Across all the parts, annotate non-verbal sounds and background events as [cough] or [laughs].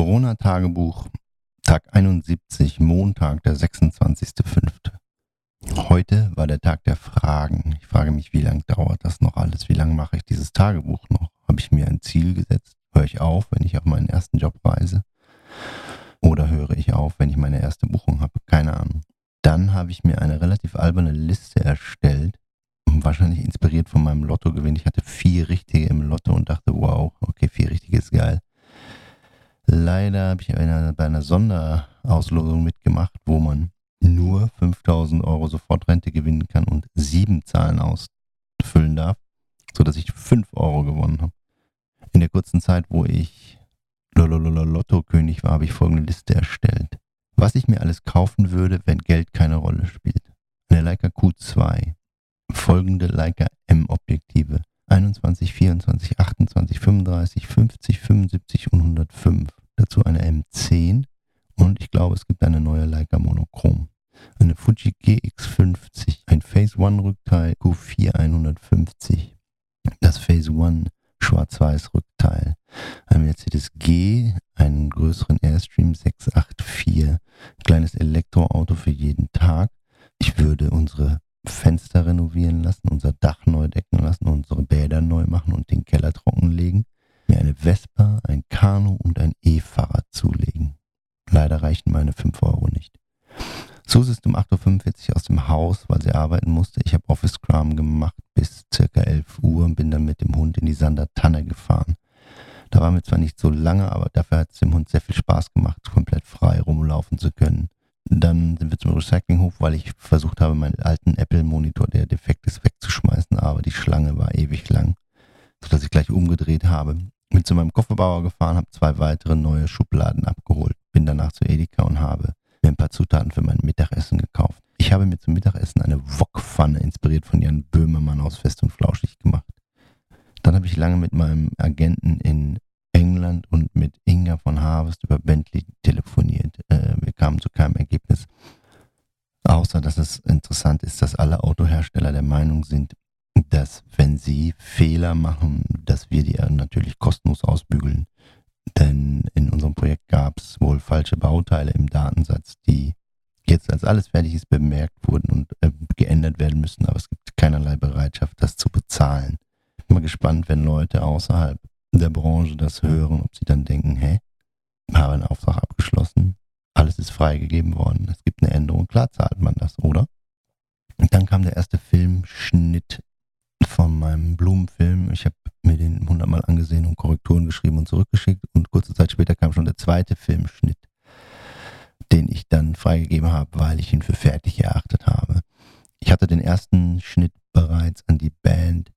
Corona-Tagebuch, Tag 71, Montag, der 26.05. Heute war der Tag der Fragen. Ich frage mich, wie lange dauert das noch alles? Wie lange mache ich dieses Tagebuch noch? Habe ich mir ein Ziel gesetzt? Höre ich auf, wenn ich auf meinen ersten Job reise? Oder höre ich auf, wenn ich meine erste Buchung habe? Keine Ahnung. Dann habe ich mir eine relativ alberne Liste erstellt, wahrscheinlich inspiriert von meinem Lottogewinn. Ich hatte vier richtige im Lotto und dachte, wow, okay, vier richtige ist geil. Leider habe ich einer, bei einer Sonderauslosung mitgemacht, wo man nur 5000 Euro Sofortrente gewinnen kann und sieben Zahlen ausfüllen darf, sodass ich 5 Euro gewonnen habe. In der kurzen Zeit, wo ich Lotto-König war, habe ich folgende Liste erstellt. Was ich mir alles kaufen würde, wenn Geld keine Rolle spielt. Eine Leica Q2, folgende Leica M-Objektive 21, 24, 28, 35, 50, 75 und 105 dazu eine M10 und ich glaube, es gibt eine neue Leica Monochrom. Eine Fuji GX50, ein Phase One Rückteil Q4 150, das Phase One Schwarz-Weiß Rückteil, ein Mercedes G, einen größeren Airstream 684, kleines Elektroauto für jeden Tag. Ich würde unsere Fenster renovieren lassen, unser Dach neu decken lassen, unsere Bäder neu machen und den Keller trockenlegen mir eine Vespa, ein Kanu und ein E-Fahrrad zulegen. Leider reichen meine 5 Euro nicht. Sus ist um 8.45 Uhr aus dem Haus, weil sie arbeiten musste. Ich habe Office Scrum gemacht bis circa 11 Uhr und bin dann mit dem Hund in die Sander Tanne gefahren. Da waren wir zwar nicht so lange, aber dafür hat es dem Hund sehr viel Spaß gemacht, komplett frei rumlaufen zu können. Dann sind wir zum Recyclinghof, weil ich versucht habe, meinen alten Apple-Monitor, der defekt ist, wegzuschmeißen, aber die Schlange war ewig lang, sodass ich gleich umgedreht habe bin zu meinem Kofferbauer gefahren, habe zwei weitere neue Schubladen abgeholt, bin danach zu Edeka und habe mir ein paar Zutaten für mein Mittagessen gekauft. Ich habe mir zum Mittagessen eine Wokpfanne inspiriert von Jan Böhmermann aus Fest und Flauschig gemacht. Dann habe ich lange mit meinem Agenten in England und mit Inga von Harvest über Bentley telefoniert. Äh, wir kamen zu keinem Ergebnis. Außer, dass es interessant ist, dass alle Autohersteller der Meinung sind, dass wenn sie Fehler machen, dass wir die natürlich kostenlos ausbügeln. Denn in unserem Projekt gab es wohl falsche Bauteile im Datensatz, die jetzt als alles fertig ist bemerkt wurden und äh, geändert werden müssen, aber es gibt keinerlei Bereitschaft, das zu bezahlen. Ich bin mal gespannt, wenn Leute außerhalb der Branche das hören, ob sie dann denken, hä, habe einen Auftrag abgeschlossen, alles ist freigegeben worden, es gibt eine Änderung, klar zahlt man das, oder? Und dann kam der erste Filmschnitt von meinem Blumenfilm. Ich habe mir den hundertmal angesehen und Korrekturen geschrieben und zurückgeschickt. Und kurze Zeit später kam schon der zweite Filmschnitt, den ich dann freigegeben habe, weil ich ihn für fertig erachtet habe. Ich hatte den ersten Schnitt bereits an die Band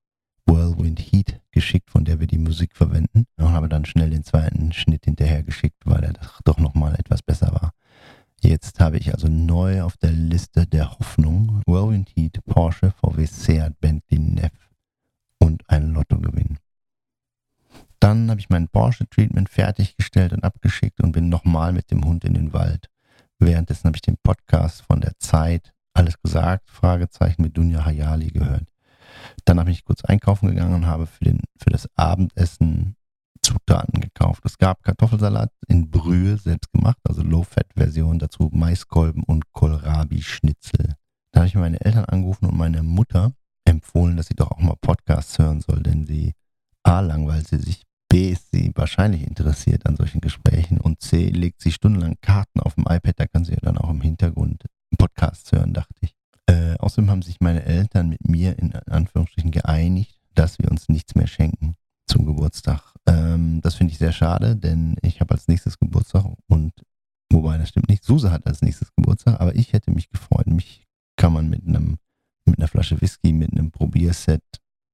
Whirlwind Heat geschickt, von der wir die Musik verwenden. Und habe dann schnell den zweiten Schnitt hinterher geschickt, weil er doch nochmal etwas besser war. Jetzt habe ich also neu auf der Liste der Hoffnung Whirlwind Heat, Porsche, VW, Seat, Bentley, Neff und ein Lottogewinn. Dann habe ich mein Porsche-Treatment fertiggestellt und abgeschickt und bin nochmal mit dem Hund in den Wald. Währenddessen habe ich den Podcast von der Zeit, alles gesagt, Fragezeichen mit Dunja Hayali gehört. Dann habe ich kurz einkaufen gegangen und habe für, den, für das Abendessen Zutaten gekauft. Es gab Kartoffelsalat in Brühe, selbst gemacht, also Low-Fat-Version, dazu Maiskolben und Kohlrabi-Schnitzel. Da habe ich meine Eltern angerufen und meine Mutter empfohlen, dass sie doch auch mal Podcasts hören soll, denn sie A, langweilt sie sich, B, ist sie wahrscheinlich interessiert an solchen Gesprächen und C, legt sie stundenlang Karten auf dem iPad, da kann sie ja dann auch im Hintergrund Podcasts hören, dachte ich. Äh, außerdem haben sich meine Eltern mit mir in Anführungsstrichen geeinigt, dass wir uns nichts mehr schenken zum Geburtstag. Ähm, das finde ich sehr schade, denn ich habe als nächstes Geburtstag und wobei das stimmt nicht, Suse hat als nächstes Geburtstag, aber ich hätte mich gefreut. Mich kann man mit einem mit einer Flasche Whisky, mit einem Probierset,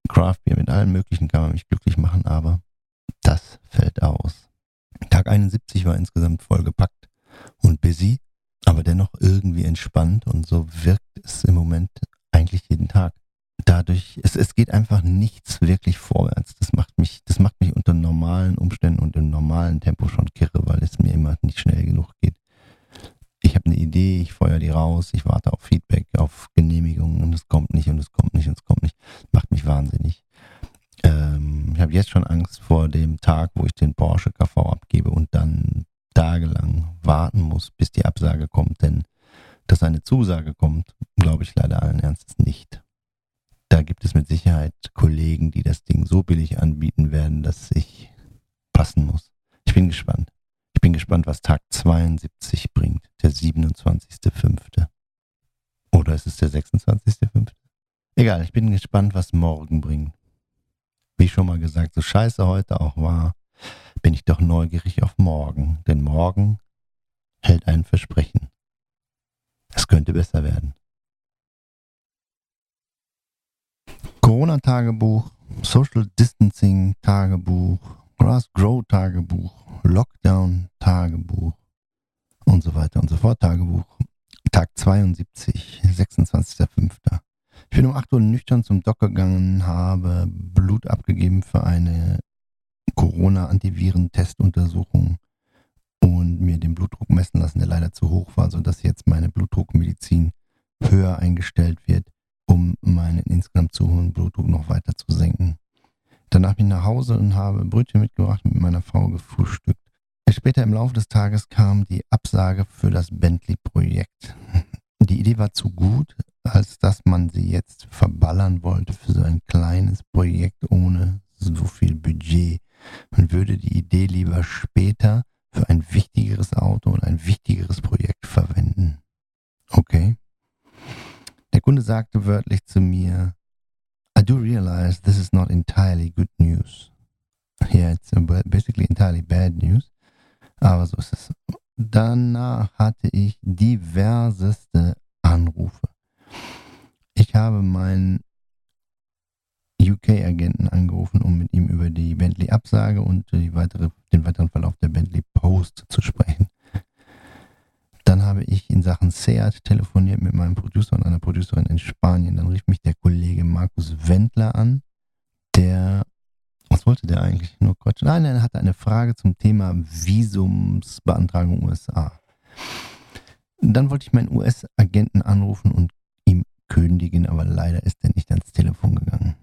Craftbeer, mit allem möglichen kann man mich glücklich machen, aber das fällt aus. Tag 71 war insgesamt vollgepackt und busy, aber dennoch irgendwie entspannt und so wirkt es im Moment eigentlich jeden Tag dadurch, es, es geht einfach nichts wirklich vorwärts. Das macht mich, das macht mich unter normalen Umständen und im normalen Tempo schon kirre, weil es mir immer nicht schnell genug geht. Ich habe eine Idee, ich feuer die raus, ich warte auf Feedback, auf Genehmigungen und es kommt nicht und es kommt nicht und es kommt nicht. Macht mich wahnsinnig. Ähm, ich habe jetzt schon Angst vor dem Tag, wo ich den Porsche KV abgebe und dann Tage lang warten muss, bis die Absage kommt, denn dass eine Zusage kommt, glaube ich leider allen Ernstes nicht. Da gibt es mit Sicherheit Kollegen, die das Ding so billig anbieten werden, dass ich passen muss. Ich bin gespannt. Ich bin gespannt, was Tag 72 bringt, der 27.05. Oder ist es der 26.05.? Egal, ich bin gespannt, was morgen bringt. Wie schon mal gesagt, so scheiße heute auch war, bin ich doch neugierig auf morgen. Denn morgen hält ein Versprechen. Es könnte besser werden. Corona-Tagebuch, Social Distancing-Tagebuch, Grass Grow-Tagebuch, Lockdown-Tagebuch und so weiter und so fort. Tagebuch. Tag 72, 26.05. Ich bin um 8 Uhr nüchtern zum Doc gegangen, habe Blut abgegeben für eine Corona-Antiviren-Testuntersuchung und mir den Blutdruck messen lassen, der leider zu hoch war, sodass jetzt meine Blutdruckmedizin höher eingestellt wird, um meinen insgesamt zu hohen Blutdruck noch weiter zu senken. Danach bin ich nach Hause und habe Brötchen mitgebracht, mit meiner Frau gefrühstückt. Später im Laufe des Tages kam die Absage für das Bentley-Projekt. [laughs] Die Idee war zu gut, als dass man sie jetzt verballern wollte für so ein kleines Projekt ohne so viel Budget. Man würde die Idee lieber später für ein wichtigeres Auto und ein wichtigeres Projekt verwenden. Okay. Der Kunde sagte wörtlich zu mir, I do realize this is not entirely good news. Yeah, it's basically entirely bad news. Aber so ist es. Danach hatte ich diverseste Anrufe. Ich habe meinen UK-Agenten angerufen, um mit ihm über die Bentley-Absage und weitere, den weiteren Verlauf der Bentley-Post zu sprechen. In Sachen Seat telefoniert mit meinem Producer und einer Producerin in Spanien. Dann rief mich der Kollege Markus Wendler an, der, was wollte der eigentlich? Nur Quatsch. Nein, er hatte eine Frage zum Thema Visumsbeantragung USA. Dann wollte ich meinen US-Agenten anrufen und ihm kündigen, aber leider ist er nicht ans Telefon gegangen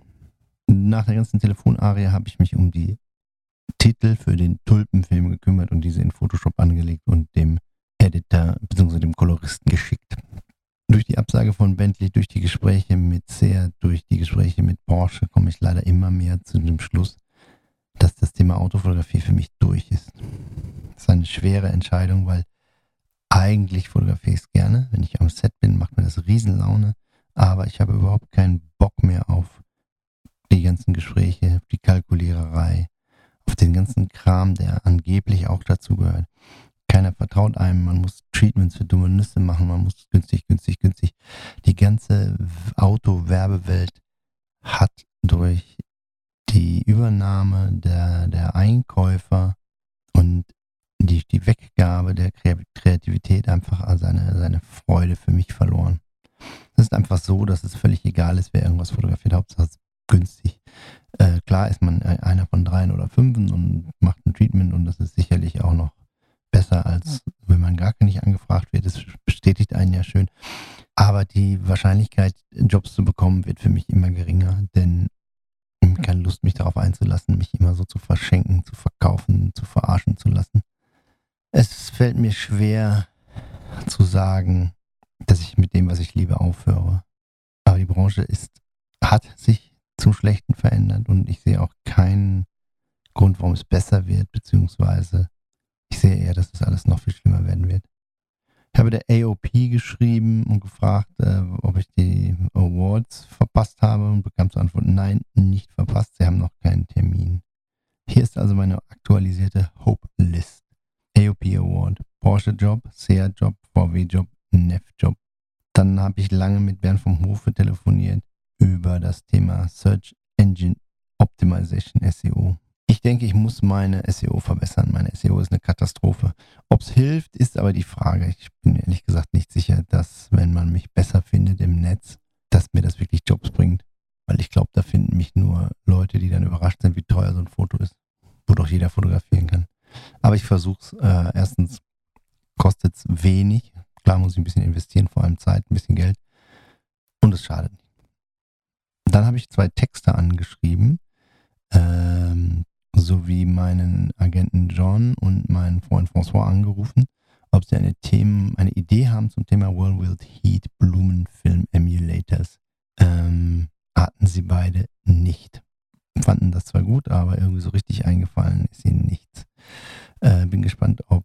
nach der ganzen Telefonarie habe ich mich um die Titel für den Tulpenfilm gekümmert und diese in Photoshop angelegt und dem Editor bzw. dem Koloristen geschickt. Durch die Absage von Bentley, durch die Gespräche mit Seat, durch die Gespräche mit Porsche komme ich leider immer mehr zu dem Schluss, dass das Thema Autofotografie für mich durch ist. Das ist eine schwere Entscheidung, weil eigentlich fotografiere ich es gerne. Wenn ich am Set bin, macht mir das Riesenlaune. Aber ich habe überhaupt keinen Bock mehr auf die ganzen Gespräche, die Kalkuliererei, auf den ganzen Kram, der angeblich auch dazu gehört. Keiner vertraut einem, man muss Treatments für dumme Nüsse machen, man muss günstig, günstig, günstig. Die ganze Autowerbewelt hat durch die Übernahme der, der Einkäufer und die, die Weggabe der Kreativität einfach seine, seine Freude für mich verloren. Es ist einfach so, dass es völlig egal ist, wer irgendwas fotografiert. Hauptsache günstig. Äh, klar ist man einer von dreien oder fünfen und macht ein Treatment und das ist sicherlich auch noch besser, als wenn man gar nicht angefragt wird. Das bestätigt einen ja schön. Aber die Wahrscheinlichkeit, Jobs zu bekommen, wird für mich immer geringer, denn ich habe keine Lust, mich darauf einzulassen, mich immer so zu verschenken, zu verkaufen, zu verarschen zu lassen. Es fällt mir schwer zu sagen, dass ich mit dem, was ich liebe, aufhöre. Aber die Branche ist, hat sich zum Schlechten verändert und ich sehe auch keinen Grund, warum es besser wird, beziehungsweise ich sehe eher, dass es alles noch viel schlimmer werden wird. Ich habe der AOP geschrieben und gefragt, äh, ob ich die Awards verpasst habe und bekam zur Antwort, nein, nicht verpasst, sie haben noch keinen Termin. Hier ist also meine aktualisierte Hope List. AOP Award, Porsche Job, Seat Job, VW Job, NEF Job. Dann habe ich lange mit Bernd vom Hofe telefoniert über das Thema Search Engine Optimization SEO. Ich denke, ich muss meine SEO verbessern. Meine SEO ist eine Katastrophe. Ob es hilft, ist aber die Frage. Ich bin ehrlich gesagt nicht sicher, dass wenn man mich besser findet im Netz, dass mir das wirklich Jobs bringt. Weil ich glaube, da finden mich nur Leute, die dann überrascht sind, wie teuer so ein Foto ist, wo doch jeder fotografieren kann. Aber ich versuche es. Äh, erstens kostet es wenig. Klar muss ich ein bisschen investieren, vor allem Zeit, ein bisschen Geld. Und es schadet nicht. Dann habe ich zwei Texte angeschrieben. Ähm, sowie meinen Agenten John und meinen Freund François angerufen, ob sie eine, Themen, eine Idee haben zum Thema Whirlwind Heat Blumenfilm Emulators. Ähm, hatten sie beide nicht. Fanden das zwar gut, aber irgendwie so richtig eingefallen ist ihnen nichts. Äh, bin gespannt, ob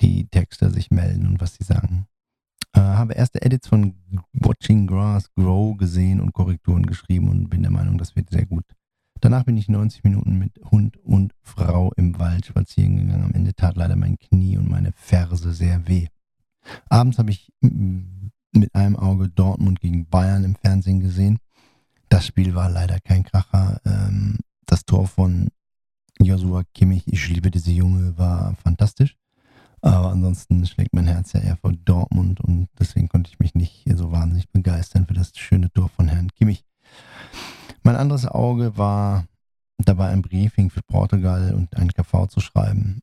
die Texter sich melden und was sie sagen. Äh, habe erste Edits von Watching Grass Grow gesehen und Korrekturen geschrieben und bin der Meinung, das wird sehr gut. Danach bin ich 90 Minuten mit Hund und Frau im Wald spazieren gegangen. Am Ende tat leider mein Knie und meine Ferse sehr weh. Abends habe ich mit einem Auge Dortmund gegen Bayern im Fernsehen gesehen. Das Spiel war leider kein Kracher. Ähm, das Tor von Joshua Kimmich, ich liebe diese Junge, war fantastisch. Aber ansonsten schlägt mein Herz ja eher vor Dortmund und deswegen konnte ich mich nicht so wahnsinnig begeistern für das schöne Tor von Herrn Kimmich. Mein anderes Auge war dabei ein Briefing für Portugal und ein KV zu schreiben.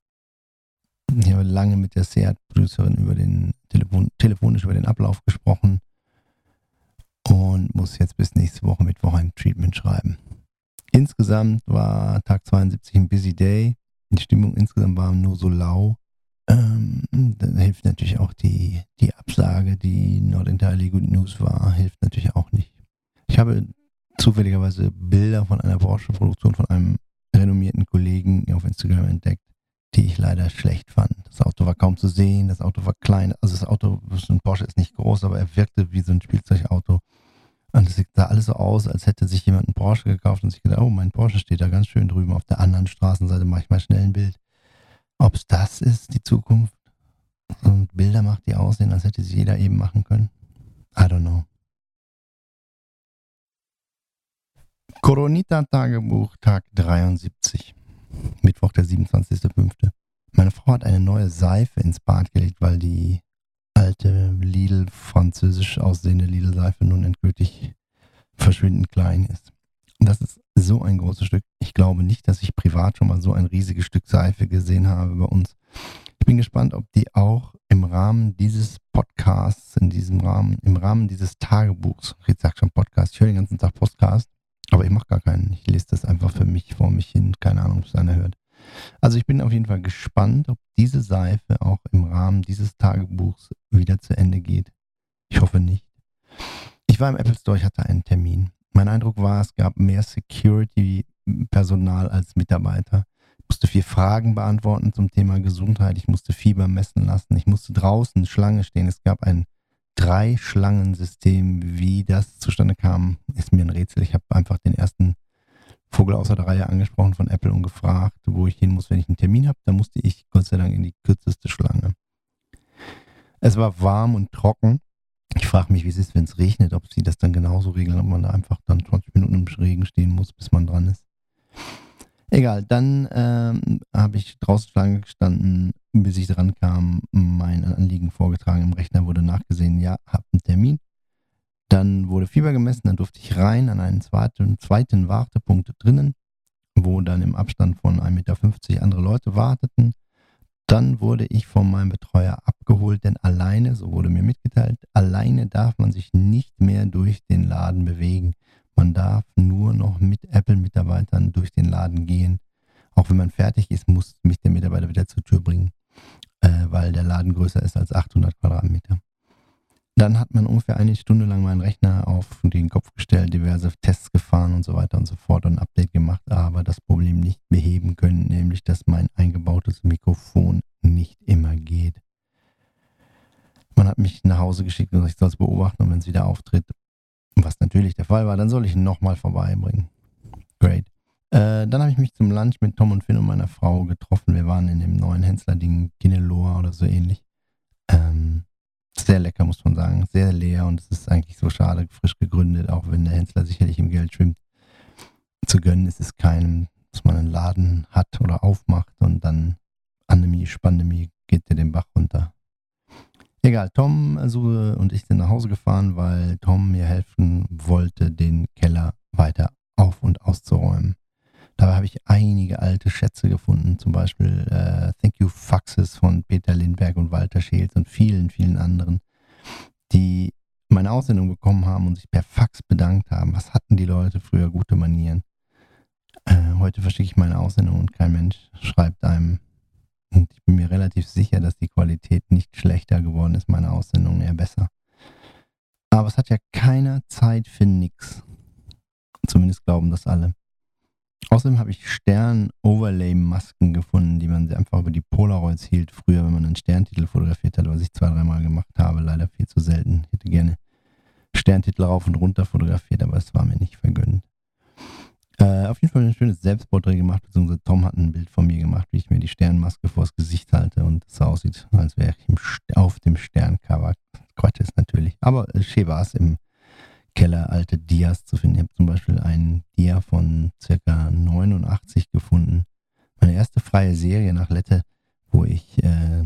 Ich habe lange mit der Seat-Producerin über den Telefon telefonisch über den Ablauf gesprochen und muss jetzt bis nächste Woche Mittwoch ein Treatment schreiben. Insgesamt war Tag 72 ein busy day. Die Stimmung insgesamt war nur so lau. Ähm, dann hilft natürlich auch die, die Absage, die not entirely good news war, hilft natürlich auch nicht. Ich habe zufälligerweise Bilder von einer Porsche-Produktion von einem renommierten Kollegen auf Instagram entdeckt, die ich leider schlecht fand. Das Auto war kaum zu sehen, das Auto war klein. Also das Auto, ein Porsche ist nicht groß, aber er wirkte wie so ein Spielzeugauto. Und es sah alles so aus, als hätte sich jemand einen Porsche gekauft und sich gedacht, oh, mein Porsche steht da ganz schön drüben. Auf der anderen Straßenseite mache ich mal schnell ein Bild. Ob es das ist, die Zukunft? Und Bilder macht, die aussehen, als hätte sie jeder eben machen können? I don't know. Coronita-Tagebuch, Tag 73. Mittwoch, der 27.05. Meine Frau hat eine neue Seife ins Bad gelegt, weil die alte Lidl, französisch aussehende Lidl-Seife nun endgültig verschwindend klein ist. Das ist so ein großes Stück. Ich glaube nicht, dass ich privat schon mal so ein riesiges Stück Seife gesehen habe bei uns. Ich bin gespannt, ob die auch im Rahmen dieses Podcasts, in diesem Rahmen, im Rahmen dieses Tagebuchs, ich sag schon Podcast, ich höre den ganzen Tag Podcast, aber ich mache gar keinen. Ich lese das einfach für mich vor mich hin. Keine Ahnung, ob es einer hört. Also ich bin auf jeden Fall gespannt, ob diese Seife auch im Rahmen dieses Tagebuchs wieder zu Ende geht. Ich hoffe nicht. Ich war im Apple Store, ich hatte einen Termin. Mein Eindruck war, es gab mehr Security-Personal als Mitarbeiter. Ich musste vier Fragen beantworten zum Thema Gesundheit. Ich musste Fieber messen lassen. Ich musste draußen Schlange stehen. Es gab ein Drei-Schlangen-System. Wie das zustande kam, ist mir ein Rätsel. Ich habe einfach den ersten Vogel außer der Reihe angesprochen von Apple und gefragt, wo ich hin muss, wenn ich einen Termin habe. Da musste ich Gott sei Dank in die kürzeste Schlange. Es war warm und trocken. Ich frage mich, wie es ist, wenn es regnet, ob sie das dann genauso regeln, ob man da einfach dann 20 Minuten im Regen stehen muss, bis man dran ist. Egal, dann ähm, habe ich draußen Schlange gestanden, bis ich dran kam, mein Anliegen vorgetragen. Im Rechner wurde nachgesehen, ja, hab einen Termin. Dann wurde Fieber gemessen, dann durfte ich rein an einen zweiten, zweiten Wartepunkt drinnen, wo dann im Abstand von 1,50 Meter andere Leute warteten. Dann wurde ich von meinem Betreuer abgeholt, denn alleine, so wurde mir mitgeteilt, alleine darf man sich nicht mehr durch den Laden bewegen. Man darf nur noch mit Apple-Mitarbeitern durch den Laden gehen. Auch wenn man fertig ist, muss mich der Mitarbeiter wieder zur Tür bringen, äh, weil der Laden größer ist als 800 Quadratmeter. Dann hat man ungefähr eine Stunde lang meinen Rechner auf den Kopf gestellt, diverse Tests gefahren und so weiter und so fort und ein Update gemacht, aber das Problem nicht beheben können, nämlich dass mein eingebautes Mikrofon nicht immer geht. Man hat mich nach Hause geschickt und ich soll es beobachten und wenn es wieder auftritt, was natürlich der Fall war, dann soll ich ihn nochmal vorbeibringen. Great. Äh, dann habe ich mich zum Lunch mit Tom und Finn und meiner Frau getroffen. Wir waren in dem neuen Hensler-Ding Gineloa oder so ähnlich. Ähm, sehr lecker, muss man sagen. Sehr leer und es ist eigentlich so schade, frisch gegründet, auch wenn der Hensler sicherlich im Geld schwimmt. Zu gönnen ist es keinem, dass man einen Laden hat oder aufmacht und dann Anemie, Spandemie geht dir den Bach runter. Egal, Tom und ich sind nach Hause gefahren, weil Tom mir helfen wollte, den Keller weiter auf- und auszuräumen. Dabei habe ich einige alte Schätze gefunden, zum Beispiel äh, Thank You Faxes von Peter Lindberg und Walter Scheels und vielen, vielen anderen, die meine Aussendung bekommen haben und sich per Fax bedankt haben. Was hatten die Leute früher gute Manieren? Äh, heute verschicke ich meine Aussendung und kein Mensch schreibt einem. Und ich bin mir relativ sicher, dass die Qualität nicht schlechter geworden ist, meine Aussendung eher besser. Aber es hat ja keiner Zeit für nix. Zumindest glauben das alle. Außerdem habe ich Stern-Overlay-Masken gefunden, die man einfach über die Polaroids hielt, früher, wenn man einen Sterntitel fotografiert hat, was ich zwei, dreimal gemacht habe. Leider viel zu selten. Ich hätte gerne Sterntitel rauf und runter fotografiert, aber es war mir nicht vergönnt. Äh, auf jeden Fall ein schönes Selbstporträt gemacht, beziehungsweise Tom hat ein Bild von mir gemacht, wie ich mir die Sternmaske vors Gesicht halte und es aussieht, als wäre ich auf dem Sterncover. Quatsch ist natürlich. Aber äh, schön war es im Keller alte Dias zu finden. Ich habe zum Beispiel einen Dia von circa 89 gefunden. Meine erste freie Serie nach Lette, wo ich äh,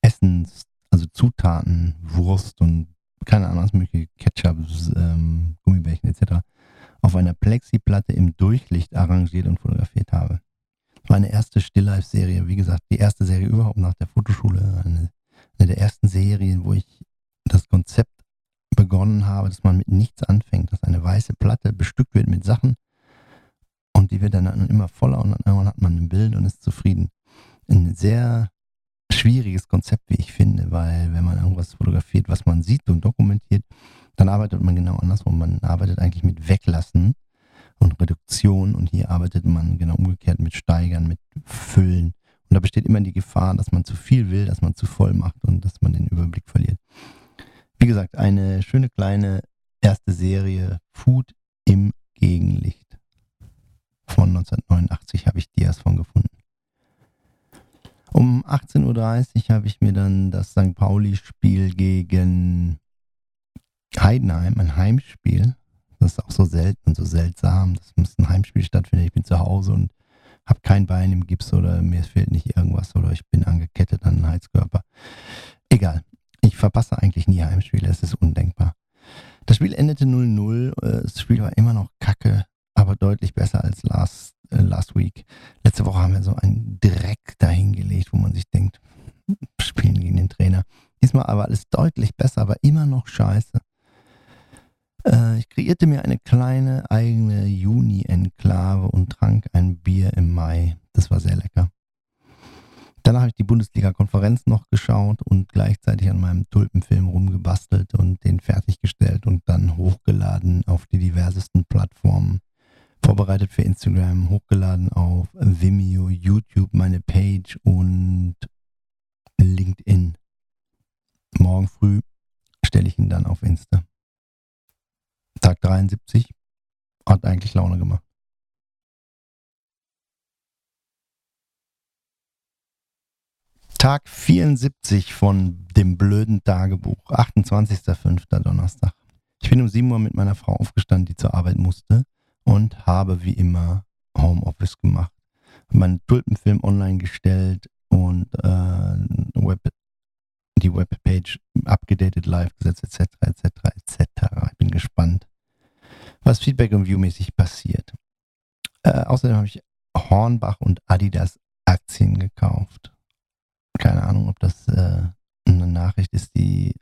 Essens, also Zutaten, Wurst und keine Ahnung, was mögliche Ketchup, ähm, Gummibärchen etc. auf einer Plexiplatte im Durchlicht arrangiert und fotografiert habe. Meine erste Stilllife-Serie, wie gesagt, die erste Serie überhaupt nach der Fotoschule, eine, eine der ersten Serien, wo ich das Konzept begonnen habe, dass man mit nichts anfängt, dass eine weiße Platte bestückt wird mit Sachen und die wird dann immer voller und dann irgendwann hat man ein Bild und ist zufrieden. Ein sehr schwieriges Konzept, wie ich finde, weil wenn man irgendwas fotografiert, was man sieht und dokumentiert, dann arbeitet man genau andersrum. Man arbeitet eigentlich mit Weglassen und Reduktion und hier arbeitet man genau umgekehrt mit Steigern, mit Füllen. Und da besteht immer die Gefahr, dass man zu viel will, dass man zu voll macht und dass man den Überblick verliert. Wie gesagt, eine schöne kleine erste Serie Food im Gegenlicht. Von 1989 habe ich Dias von gefunden. Um 18.30 Uhr habe ich mir dann das St. Pauli-Spiel gegen Heidenheim, ein Heimspiel. Das ist auch so selten und so seltsam. Das muss ein Heimspiel stattfinden. Ich bin zu Hause und habe kein Bein im Gips oder mir fehlt nicht irgendwas oder ich bin angekettet an einen Heizkörper. Egal. Ich verpasse eigentlich nie Heimspiele, es ist undenkbar. Das Spiel endete 0-0, äh, das Spiel war immer noch kacke, aber deutlich besser als last, äh, last week. Letzte Woche haben wir so einen Dreck dahingelegt, wo man sich denkt, [laughs] spielen gegen den Trainer. Diesmal aber alles deutlich besser, aber immer noch scheiße. Äh, ich kreierte mir eine kleine eigene Juni-Enklave und trank ein Bier im Mai. Das war sehr lecker. Danach habe ich die Bundesliga-Konferenz noch geschaut und gleichzeitig an meinem Tulpenfilm rumgebastelt und den fertiggestellt und dann hochgeladen auf die diversesten Plattformen. Vorbereitet für Instagram, hochgeladen auf Vimeo, YouTube, meine Page und LinkedIn. Morgen früh stelle ich ihn dann auf Insta. Tag 73 hat eigentlich Laune gemacht. Tag 74 von dem blöden Tagebuch, 28.05. Donnerstag. Ich bin um 7 Uhr mit meiner Frau aufgestanden, die zur Arbeit musste und habe wie immer Homeoffice gemacht. Meinen Tulpenfilm online gestellt und äh, Web, die Webpage abgedatet, live gesetzt, etc., etc., etc. Ich bin gespannt, was Feedback und Viewmäßig passiert. Äh, außerdem habe ich Hornbach und Adidas Aktien gekauft keine Ahnung, ob das äh, eine Nachricht ist, die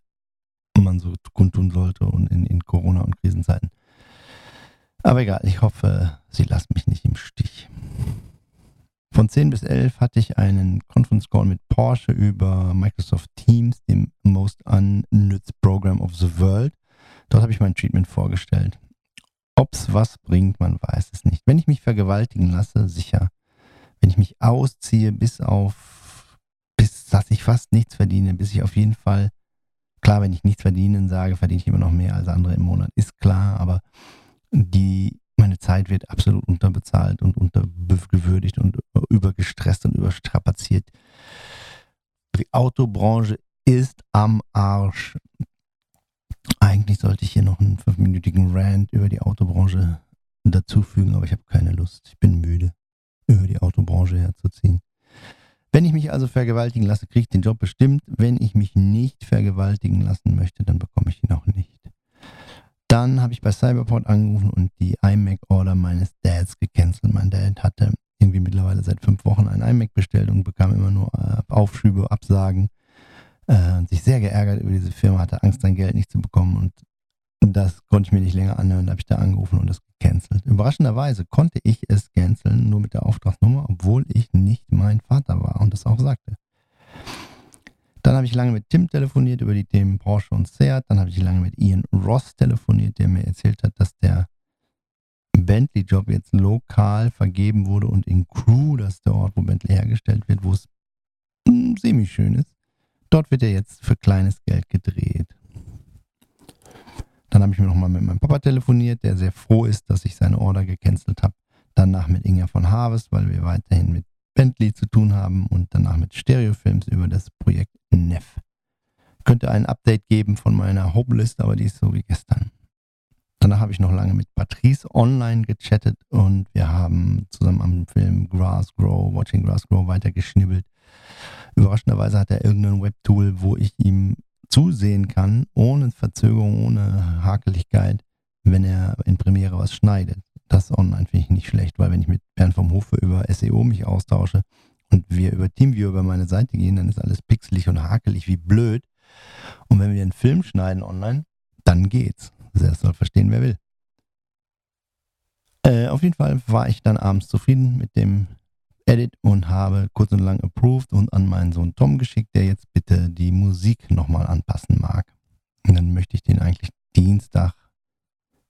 man so kundtun sollte und in, in Corona- und Krisenzeiten. Aber egal, ich hoffe, sie lassen mich nicht im Stich. Von 10 bis 11 hatte ich einen Conference Call mit Porsche über Microsoft Teams, dem Most Unnütz Program of the World. Dort habe ich mein Treatment vorgestellt. Ob es was bringt, man weiß es nicht. Wenn ich mich vergewaltigen lasse, sicher. Wenn ich mich ausziehe bis auf dass ich fast nichts verdiene, bis ich auf jeden Fall, klar, wenn ich nichts verdienen sage, verdiene ich immer noch mehr als andere im Monat, ist klar, aber die, meine Zeit wird absolut unterbezahlt und untergewürdigt und übergestresst und überstrapaziert. Die Autobranche ist am Arsch. Eigentlich sollte ich hier noch einen fünfminütigen Rant über die Autobranche dazufügen, aber ich habe keine Lust. Ich bin müde, über die Autobranche herzuziehen. Wenn ich mich also vergewaltigen lasse, kriege ich den Job bestimmt. Wenn ich mich nicht vergewaltigen lassen möchte, dann bekomme ich ihn auch nicht. Dann habe ich bei Cyberport angerufen und die iMac-Order meines Dads gecancelt. Mein Dad hatte irgendwie mittlerweile seit fünf Wochen ein iMac bestellt und bekam immer nur äh, Aufschübe, Absagen. Äh, sich sehr geärgert über diese Firma, hatte Angst, sein Geld nicht zu bekommen und Das konnte ich mir nicht länger anhören, da habe ich da angerufen und das gecancelt. Überraschenderweise konnte ich es canceln, nur mit der Auftragsnummer, obwohl ich nicht mein Vater war und das auch sagte. Dann habe ich lange mit Tim telefoniert über die Themen Porsche und Seat. Dann habe ich lange mit Ian Ross telefoniert, der mir erzählt hat, dass der Bentley-Job jetzt lokal vergeben wurde und in Crew, das ist der Ort, wo Bentley hergestellt wird, wo es hm, semi-schön ist. Dort wird er jetzt für kleines Geld gedreht. Dann habe ich mir nochmal mit meinem Papa telefoniert, der sehr froh ist, dass ich seine Order gecancelt habe. Danach mit Inga von Harvest, weil wir weiterhin mit Bentley zu tun haben und danach mit Stereofilms über das Projekt Neff. Könnte ein Update geben von meiner Home-List, aber die ist so wie gestern. Danach habe ich noch lange mit Patrice online gechattet und wir haben zusammen am Film Grass Grow, Watching Grass Grow weitergeschnibbelt. Überraschenderweise hat er irgendein Webtool, wo ich ihm zusehen kann, ohne Verzögerung, ohne Hakeligkeit, wenn er in Premiere was schneidet. Das online finde ich nicht schlecht, weil wenn ich mit Bernd vom Hofe über SEO mich austausche und wir über TeamViewer über meine Seite gehen, dann ist alles pixelig und hakelig wie blöd. Und wenn wir einen Film schneiden online, dann geht's. Das soll verstehen, wer will. Äh, auf jeden Fall war ich dann abends zufrieden mit dem Edit und habe kurz und lang approved und an meinen Sohn Tom geschickt, der jetzt bitte die Musik nochmal anpassen mag. Und dann möchte ich den eigentlich Dienstag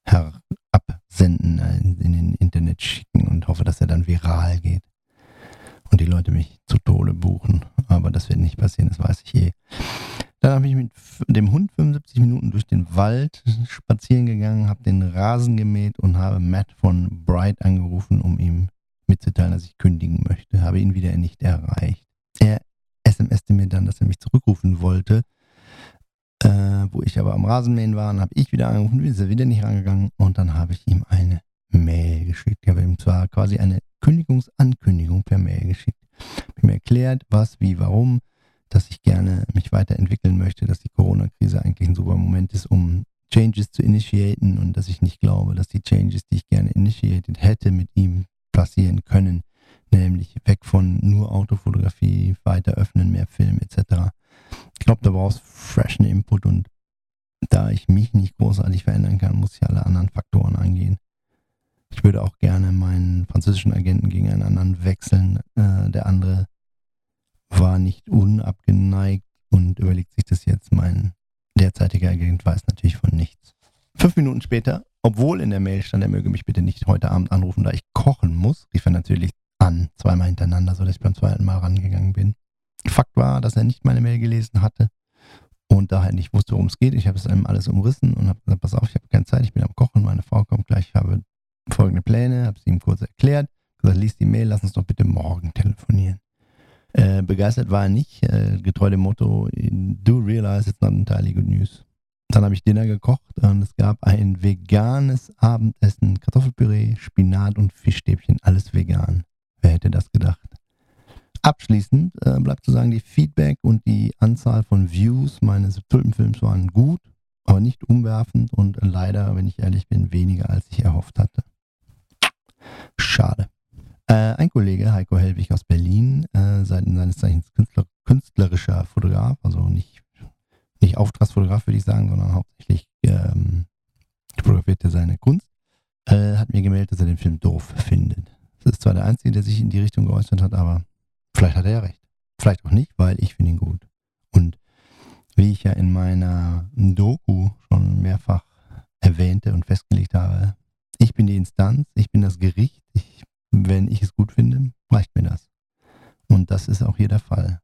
herabsenden, äh, in den Internet schicken und hoffe, dass er dann viral geht und die Leute mich zu Tode buchen. Aber das wird nicht passieren, das weiß ich eh. Dann habe ich mit dem Hund 75 Minuten durch den Wald spazieren gegangen, habe den Rasen gemäht und habe Matt von Bright angerufen, um ihm mitzuteilen, dass ich kündigen möchte. Habe ihn wieder nicht erreicht. Er SMSte mir dann, dass er mich zurückrufen wollte. Äh, wo ich aber am Rasenmähen war, habe ich wieder angerufen, ist er wieder nicht rangegangen und dann habe ich ihm eine Mail geschickt. Ich habe ihm zwar quasi eine Kündigungsankündigung per Mail geschickt. Habe ihm erklärt, was, wie, warum dass ich gerne mich weiterentwickeln möchte, dass die Corona-Krise eigentlich ein super Moment ist, um Changes zu initiaten und dass ich nicht glaube, dass die Changes, die ich gerne initiated hätte, mit ihm passieren können, nämlich weg von nur Autofotografie, weiter öffnen, mehr Film etc. Ich glaube, da brauchst freshen Input und da ich mich nicht großartig verändern kann, muss ich alle anderen Faktoren angehen. Ich würde auch gerne meinen französischen Agenten gegen einen anderen wechseln. Äh, der andere war nicht unabgeneigt und überlegt sich das jetzt. Mein derzeitiger Agent weiß natürlich von nichts. Fünf Minuten später, obwohl in der Mail stand, er möge mich bitte nicht heute Abend anrufen, da ich kochen muss, rief er natürlich an, zweimal hintereinander, sodass ich beim zweiten Mal rangegangen bin. Fakt war, dass er nicht meine Mail gelesen hatte und da halt nicht wusste, worum es geht. Ich habe es einem alles umrissen und habe gesagt, pass auf, ich habe keine Zeit, ich bin am Kochen, meine Frau kommt gleich, ich habe folgende Pläne, habe es ihm kurz erklärt, gesagt, lies die Mail, lass uns doch bitte morgen telefonieren. Äh, begeistert war er nicht, äh, getreu dem Motto, do realize it's not entirely good news. Dann habe ich Dinner gekocht und es gab ein veganes Abendessen, Kartoffelpüree, Spinat und Fischstäbchen, alles vegan. Wer hätte das gedacht? Abschließend äh, bleibt zu sagen, die Feedback und die Anzahl von Views meines Tulpenfilms waren gut, aber nicht umwerfend und leider, wenn ich ehrlich bin, weniger als ich erhofft hatte. Schade. Äh, ein Kollege, Heiko Hellwig aus Berlin, äh, seines Zeichens Künstler, künstlerischer Fotograf, also nicht, Auftragsfotograf, würde ich sagen, sondern hauptsächlich ähm, fotografiert er seine Kunst, äh, hat mir gemeldet, dass er den Film doof findet. Das ist zwar der Einzige, der sich in die Richtung geäußert hat, aber vielleicht hat er ja recht. Vielleicht auch nicht, weil ich finde ihn gut. Und wie ich ja in meiner Doku schon mehrfach erwähnte und festgelegt habe, ich bin die Instanz, ich bin das Gericht, ich wenn ich es gut finde, reicht mir das. Und das ist auch hier der Fall.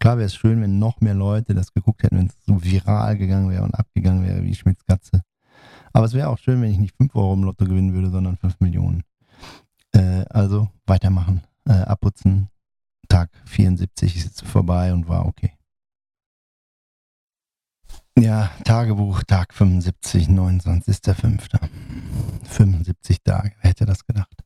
Klar wäre es schön, wenn noch mehr Leute das geguckt hätten, wenn es so viral gegangen wäre und abgegangen wäre wie Schmitz Katze. Aber es wäre auch schön, wenn ich nicht 5 Euro im Lotto gewinnen würde, sondern 5 Millionen. Äh, also weitermachen, äh, abputzen. Tag 74 ist jetzt vorbei und war okay. Ja, Tagebuch, Tag 75, 29.05. 75 Tage, wer hätte das gedacht?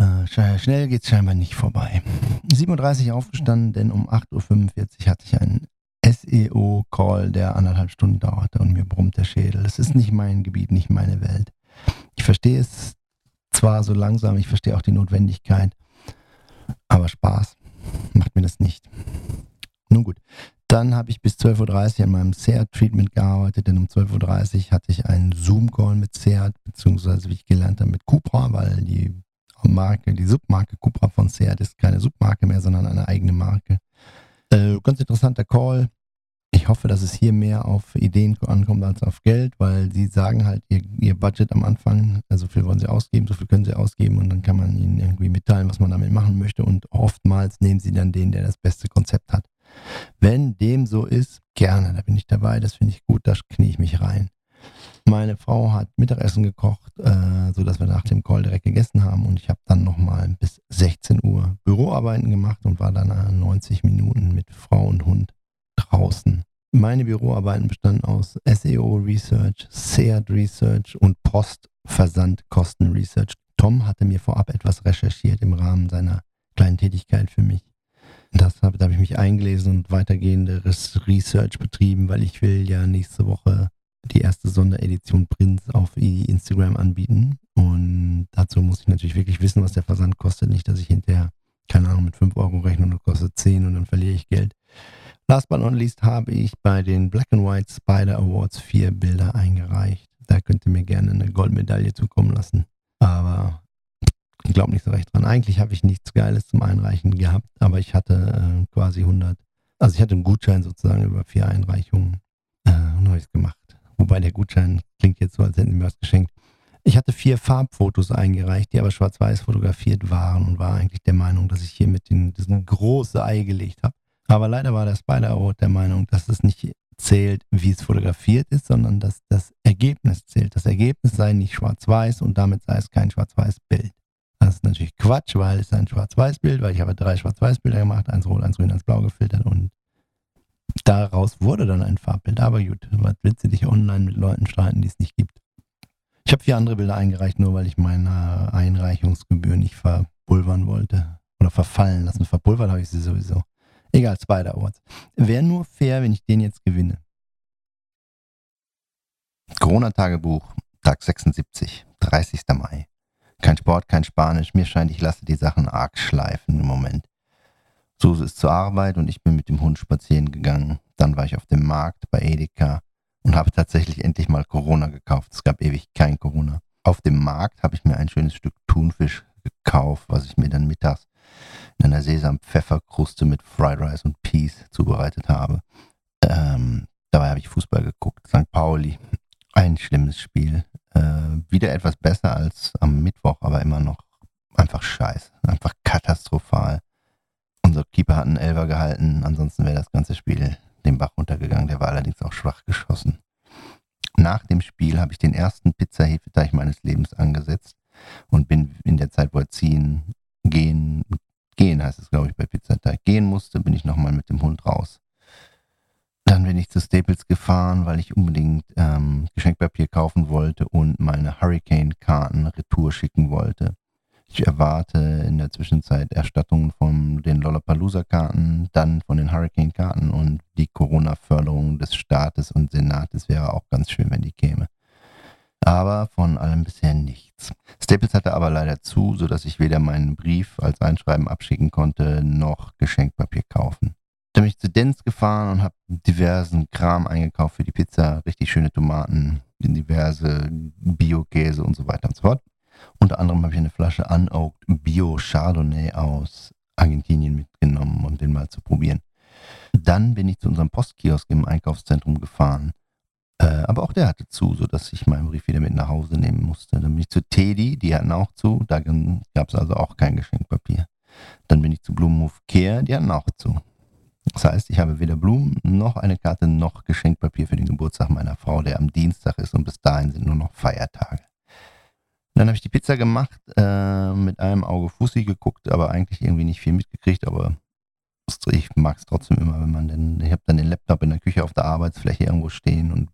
Äh, schnell geht es scheinbar nicht vorbei. 37 aufgestanden, denn um 8.45 Uhr hatte ich einen SEO-Call, der anderthalb Stunden dauerte und mir brummt der Schädel. Das ist nicht mein Gebiet, nicht meine Welt. Ich verstehe es zwar so langsam, ich verstehe auch die Notwendigkeit, aber Spaß macht mir das nicht. Nun gut, Dann habe ich bis 12.30 Uhr an meinem Seat-Treatment gearbeitet, denn um 12.30 Uhr hatte ich einen Zoom-Call mit Seat, beziehungsweise wie ich gelernt habe mit Cupra, weil die Marke, die Submarke Cupra von Seat ist keine Submarke mehr, sondern eine eigene Marke. Äh, ganz interessanter Call. Ich hoffe, dass es hier mehr auf Ideen ankommt als auf Geld, weil sie sagen halt, ihr, ihr Budget am Anfang, also so viel wollen sie ausgeben, so viel können sie ausgeben und dann kann man ihnen irgendwie mitteilen, was man damit machen möchte und oftmals nehmen sie dann den, der das beste Konzept hat. Wenn dem so ist, gerne, da bin ich dabei, das finde ich gut, da knie ich mich rein. Meine Frau hat Mittagessen gekocht, äh, sodass wir nach dem Call direkt gegessen haben und ich habe dann nochmal bis 16 Uhr Büroarbeiten gemacht und war dann 90 Minuten mit Frau und Hund draußen. Meine Büroarbeiten bestanden aus SEO Research, SEAD Research und Postversandkosten Research. Tom hatte mir vorab etwas recherchiert im Rahmen seiner kleinen Tätigkeit für mich. Das habe, da habe ich mich eingelesen und weitergehendes Research betrieben, weil ich will ja nächste Woche die erste Sonderedition Prinz auf Instagram anbieten. Und dazu muss ich natürlich wirklich wissen, was der Versand kostet. Nicht, dass ich hinterher, keine Ahnung, mit 5 Euro rechne und das kostet 10 und dann verliere ich Geld. Last but not least habe ich bei den Black and White Spider Awards vier Bilder eingereicht. Da könnt ihr mir gerne eine Goldmedaille zukommen lassen. Aber ich glaube nicht so recht dran. Eigentlich habe ich nichts Geiles zum Einreichen gehabt, aber ich hatte äh, quasi 100, also ich hatte einen Gutschein sozusagen über vier Einreichungen äh, Neues gemacht. Wobei der Gutschein klingt jetzt so, als hätten sie mir was geschenkt. Ich hatte vier Farbfotos eingereicht, die aber schwarz-weiß fotografiert waren und war eigentlich der Meinung, dass ich hier mit den, das große Ei gelegt habe. Aber leider war der Spider Award der Meinung, dass es nicht zählt, wie es fotografiert ist, sondern dass das Ergebnis zählt. Das Ergebnis sei nicht schwarz-weiß und damit sei es kein schwarz-weiß Bild. Das ist natürlich Quatsch, weil es ein schwarz-weiß Bild, weil ich habe drei schwarz-weiß Bilder gemacht, eins rot, eins grün, eins blau gefiltert und daraus wurde dann ein Farbbild. Aber gut, was willst du dich online mit Leuten streiten, die es nicht gibt? Ich habe vier andere Bilder eingereicht, nur weil ich meine Einreichungsgebühr nicht verpulvern wollte. Oder verfallen lassen. Verpulvert habe ich sie sowieso. Egal, Spider Awards. Wäre nur fair, wenn ich den jetzt gewinne. Corona-Tagebuch, Tag 76, 30. Mai. Kein Sport, kein Spanisch. Mir scheint, ich lasse die Sachen arg schleifen im Moment. Suse ist zur Arbeit und ich bin mit dem Hund spazieren gegangen. Dann war ich auf dem Markt bei Edeka und habe tatsächlich endlich mal Corona gekauft. Es gab ewig kein Corona. Auf dem Markt habe ich mir ein schönes Stück Thunfisch gekauft, was ich mir dann mittags in einer Sesam-Pfefferkruste mit Fried Rice und Peas zubereitet habe. Ähm, dabei habe ich Fußball geguckt. St. Pauli, ein schlimmes Spiel. Äh, wieder etwas besser als am Mittwoch, aber immer noch einfach scheiße. Einfach katastrophal. Unser Keeper hat einen Elfer gehalten, ansonsten wäre das ganze Spiel den Bach runtergegangen. Der war allerdings auch schwach geschossen. Nach dem Spiel habe ich den ersten Pizza-Hefeteig meines Lebens angesetzt und bin in der Zeit, wo er ziehen, gehen, gehen heißt es, glaube ich, bei Pizzateig, gehen musste, bin ich nochmal mit dem Hund raus. Dann bin ich zu Staples gefahren, weil ich unbedingt ähm, Geschenkpapier kaufen wollte und meine Hurricane-Karten retour schicken wollte. Ich erwarte in der Zwischenzeit Erstattungen von den Lollapalooza-Karten, dann von den Hurricane-Karten und die Corona-Förderung des Staates und Senates wäre auch ganz schön, wenn die käme. Aber von allem bisher nichts. Staples hatte aber leider zu, sodass ich weder meinen Brief als Einschreiben abschicken konnte, noch Geschenkpapier kaufen. Dann bin ich zu Dens gefahren und habe diversen Kram eingekauft für die Pizza, richtig schöne Tomaten, diverse Bio-Käse und so weiter und so fort. Unter anderem habe ich eine Flasche Unoaked Bio Chardonnay aus Argentinien mitgenommen, um den mal zu probieren. Dann bin ich zu unserem Postkiosk im Einkaufszentrum gefahren. Äh, aber auch der hatte zu, sodass ich meinen Brief wieder mit nach Hause nehmen musste. Dann bin ich zu Teddy, die hatten auch zu. Da gab es also auch kein Geschenkpapier. Dann bin ich zu Blumenhof Kehr, die hatten auch zu. Das heißt, ich habe weder Blumen noch eine Karte noch Geschenkpapier für den Geburtstag meiner Frau, der am Dienstag ist und bis dahin sind nur noch Feiertage. Dann habe ich die Pizza gemacht, äh, mit einem Auge Fussi geguckt, aber eigentlich irgendwie nicht viel mitgekriegt, aber ich mag es trotzdem immer, wenn man denn, ich habe dann den Laptop in der Küche auf der Arbeitsfläche irgendwo stehen und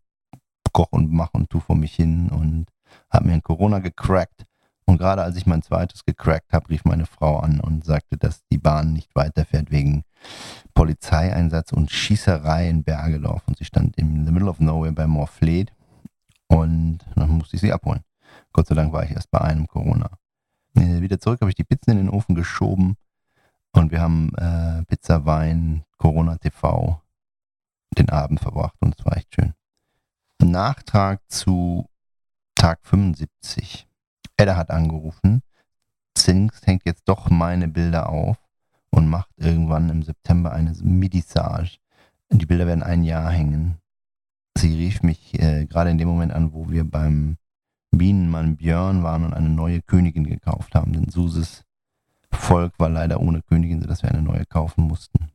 koche und mache und tu vor mich hin und habe mir ein Corona gecrackt. Und gerade als ich mein zweites gecrackt habe, rief meine Frau an und sagte, dass die Bahn nicht weiterfährt wegen Polizeieinsatz und Schießerei in Bergedorf. Und sie stand in the middle of nowhere bei Morfleet. Und dann musste ich sie abholen. Gott sei Dank war ich erst bei einem Corona. Wieder zurück habe ich die Pizzen in den Ofen geschoben und wir haben äh, Pizza, Wein, Corona TV den Abend verbracht und es war echt schön. Nachtrag zu Tag 75. Edda hat angerufen. Zinks hängt jetzt doch meine Bilder auf und macht irgendwann im September eine Midisage. Die Bilder werden ein Jahr hängen. Sie rief mich äh, gerade in dem Moment an, wo wir beim Bienenmann Björn waren und eine neue Königin gekauft haben. Denn Suses Volk war leider ohne Königin, sodass wir eine neue kaufen mussten.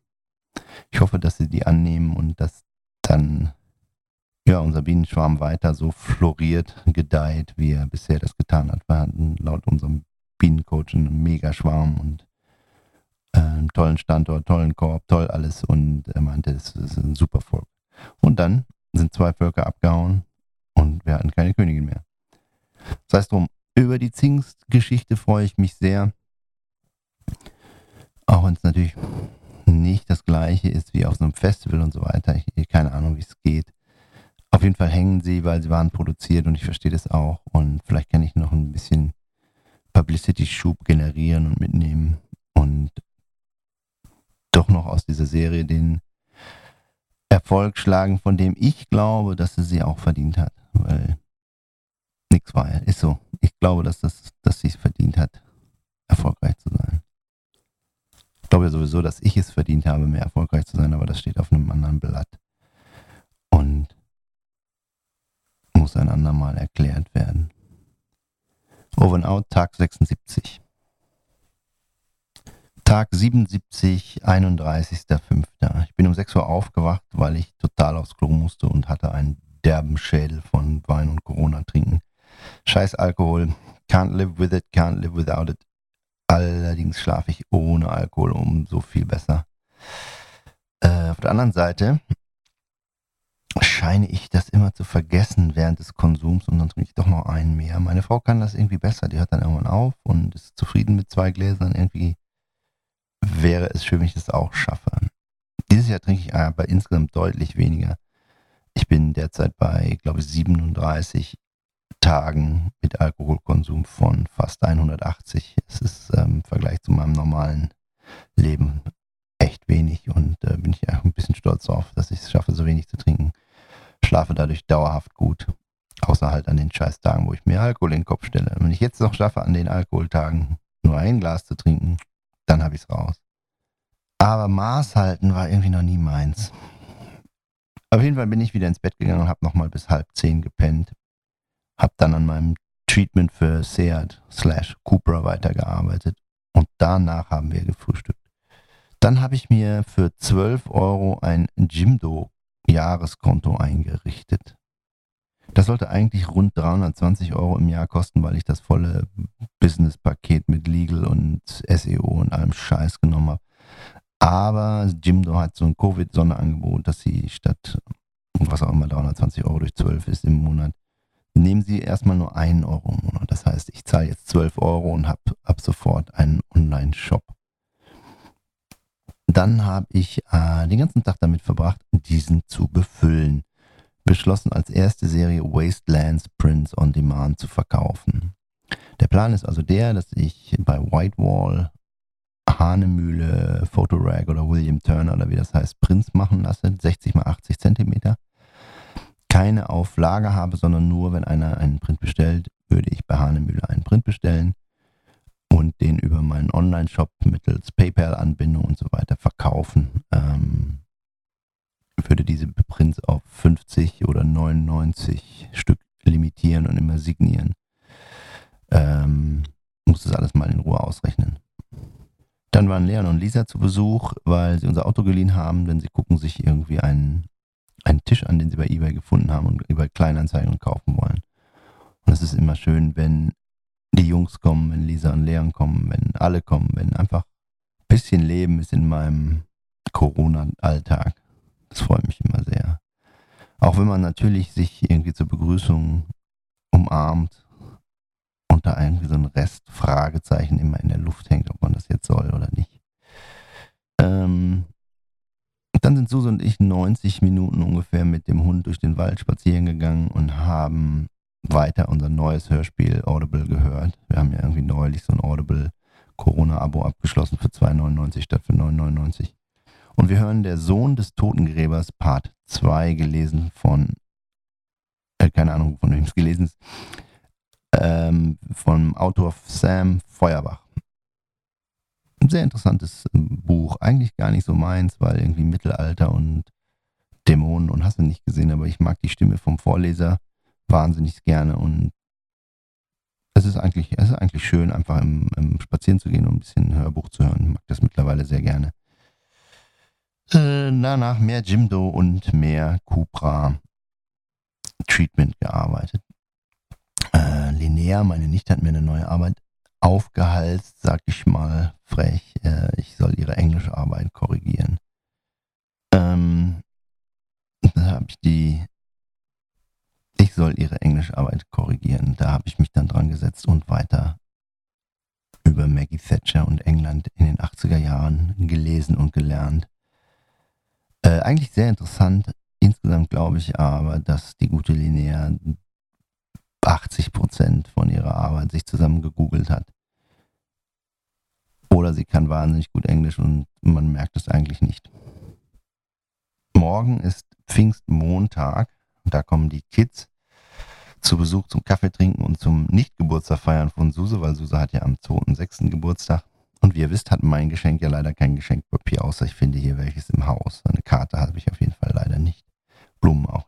Ich hoffe, dass sie die annehmen und dass dann ja, unser Bienenschwarm weiter so floriert, gedeiht, wie er bisher das getan hat. Wir hatten laut unserem Bienencoach einen Megaschwarm und äh, einen tollen Standort, tollen Korb, toll alles und er meinte, es ist ein super Volk. Und dann sind zwei Völker abgehauen und wir hatten keine Königin mehr. Das heißt drum, über die Zingst-Geschichte freue ich mich sehr. Auch wenn es natürlich nicht das gleiche ist wie auf so einem Festival und so weiter. Ich keine Ahnung, wie es geht. Auf jeden Fall hängen sie, weil sie waren produziert und ich verstehe das auch. Und vielleicht kann ich noch ein bisschen Publicity-Schub generieren und mitnehmen und doch noch aus dieser Serie den Erfolg schlagen, von dem ich glaube, dass sie sie auch verdient hat. Weil nichts war. Ist so. Ich glaube, dass, das, dass sie es verdient hat, erfolgreich zu sein. Ich glaube ja sowieso, dass ich es verdient habe, mehr erfolgreich zu sein, aber das steht auf einem anderen Blatt. Und muss ein andermal erklärt werden. Over and Out, Tag 76. Tag 77, 31.05. Ich bin um 6 Uhr aufgewacht, weil ich total aufs Klo musste und hatte einen derben Schädel von Wein und Corona trinken. Scheiß Alkohol. Can't live with it, can't live without it. Allerdings schlafe ich ohne Alkohol umso viel besser. Äh, auf der anderen Seite scheine ich das immer zu vergessen während des Konsums und dann trinke ich doch noch einen mehr. Meine Frau kann das irgendwie besser. Die hört dann irgendwann auf und ist zufrieden mit zwei Gläsern. Irgendwie wäre es schön, wenn ich das auch schaffe. Dieses Jahr trinke ich aber insgesamt deutlich weniger. Ich bin derzeit bei, glaube ich, 37 Tagen mit Alkoholkonsum von fast 180. Es ist ähm, im Vergleich zu meinem normalen Leben echt wenig und äh, bin ich ein bisschen stolz darauf, dass ich es schaffe, so wenig zu trinken. Schlafe dadurch dauerhaft gut. Außer halt an den Scheißtagen, wo ich mir Alkohol in den Kopf stelle. Wenn ich jetzt noch schaffe, an den Alkoholtagen nur ein Glas zu trinken, dann habe ich es raus. Aber Maß halten war irgendwie noch nie meins. Auf jeden Fall bin ich wieder ins Bett gegangen und habe nochmal bis halb zehn gepennt. Hab dann an meinem Treatment für Seat slash Cupra weitergearbeitet und danach haben wir gefrühstückt. Dann habe ich mir für 12 Euro ein Jimdo Jahreskonto eingerichtet. Das sollte eigentlich rund 320 Euro im Jahr kosten, weil ich das volle Business-Paket mit Legal und SEO und allem Scheiß genommen habe. Aber Jimdo hat so ein Covid-Sonderangebot, dass sie statt, was auch immer 320 Euro durch 12 ist im Monat, nehmen sie erstmal nur einen Euro im Monat. Das heißt, ich zahle jetzt 12 Euro und habe ab sofort einen Online-Shop. Dann habe ich äh, den ganzen Tag damit verbracht, diesen zu befüllen. Beschlossen als erste Serie Wastelands Prints on Demand zu verkaufen. Der Plan ist also der, dass ich bei Whitewall, Hahnemühle, Photorag oder William Turner oder wie das heißt, Prints machen lasse, 60 x 80 Zentimeter. Keine Auflage habe, sondern nur, wenn einer einen Print bestellt, würde ich bei Hahnemühle einen Print bestellen und den über meinen Online-Shop mittels PayPal-Anbindung und so weiter verkaufen. Ähm, würde diese Prints auf 50 oder 99 Stück limitieren und immer signieren. Ähm, muss das alles mal in Ruhe ausrechnen. Dann waren Leon und Lisa zu Besuch, weil sie unser Auto geliehen haben, denn sie gucken sich irgendwie einen, einen Tisch an, den sie bei eBay gefunden haben und über Kleinanzeigen kaufen wollen. Und es ist immer schön, wenn die Jungs kommen, wenn Lisa und Leon kommen, wenn alle kommen, wenn einfach ein bisschen Leben ist in meinem Corona-Alltag. Das freut mich immer sehr. Auch wenn man natürlich sich irgendwie zur Begrüßung umarmt und da irgendwie so ein Rest Fragezeichen immer in der Luft hängt, ob man das jetzt soll oder nicht. Ähm, dann sind Susan und ich 90 Minuten ungefähr mit dem Hund durch den Wald spazieren gegangen und haben weiter unser neues Hörspiel Audible gehört. Wir haben ja irgendwie neulich so ein Audible Corona-Abo abgeschlossen für 2,99 statt für 9,99. Und wir hören Der Sohn des Totengräbers Part 2, gelesen von, äh, keine Ahnung, von wem es gelesen ist, ähm, vom Autor Sam Feuerbach. Ein sehr interessantes ähm, Buch, eigentlich gar nicht so meins, weil irgendwie Mittelalter und Dämonen und hast du nicht gesehen, aber ich mag die Stimme vom Vorleser wahnsinnig gerne und es ist eigentlich, es ist eigentlich schön, einfach im, im Spazieren zu gehen und ein bisschen Hörbuch zu hören. Ich mag das mittlerweile sehr gerne. Äh, danach mehr Jimdo und mehr Cupra Treatment gearbeitet. Äh, Linnea, meine Nichte, hat mir eine neue Arbeit aufgehalst, sag ich mal frech. Äh, ich soll ihre englische Arbeit korrigieren. Ähm, da habe ich die ich soll ihre Englischarbeit korrigieren. Da habe ich mich dann dran gesetzt und weiter über Maggie Thatcher und England in den 80er Jahren gelesen und gelernt. Äh, eigentlich sehr interessant. Insgesamt glaube ich aber, dass die gute Linnea 80 Prozent von ihrer Arbeit sich zusammen gegoogelt hat. Oder sie kann wahnsinnig gut Englisch und man merkt es eigentlich nicht. Morgen ist Pfingstmontag und da kommen die Kids zu Besuch zum Kaffee trinken und zum Nicht-Geburtstag feiern von Suse, weil Suse hat ja am 2.6. Geburtstag. Und wie ihr wisst, hat mein Geschenk ja leider kein Geschenkpapier, außer ich finde hier welches im Haus. Eine Karte habe ich auf jeden Fall leider nicht. Blumen auch.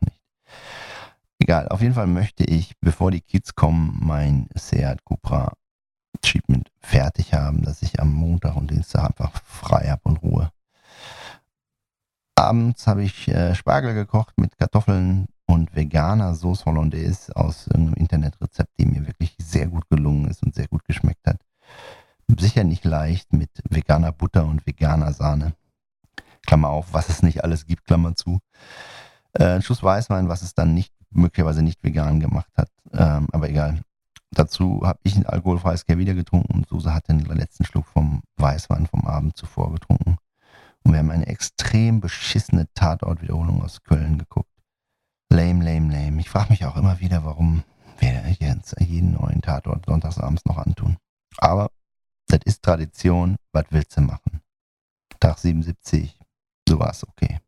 Egal, auf jeden Fall möchte ich, bevor die Kids kommen, mein Seat Cupra Treatment fertig haben, dass ich am Montag und Dienstag einfach frei habe und Ruhe. Abends habe ich äh, Spargel gekocht mit Kartoffeln, und veganer Sauce Hollandaise aus einem Internetrezept, die mir wirklich sehr gut gelungen ist und sehr gut geschmeckt hat. Sicher nicht leicht mit veganer Butter und veganer Sahne. Klammer auf, was es nicht alles gibt, Klammer zu. Äh, Schuss Weißwein, was es dann nicht, möglicherweise nicht vegan gemacht hat. Ähm, aber egal. Dazu habe ich ein alkoholfreies Kerwider getrunken und Suse hat den letzten Schluck vom Weißwein vom Abend zuvor getrunken. Und wir haben eine extrem beschissene Tatortwiederholung aus Köln geguckt. Lame, lame, lame. Ich frage mich auch immer wieder, warum wir jetzt jeden neuen Tatort sonntagsabends noch antun. Aber das ist Tradition. Was willst du machen? Tag 77, so war es okay.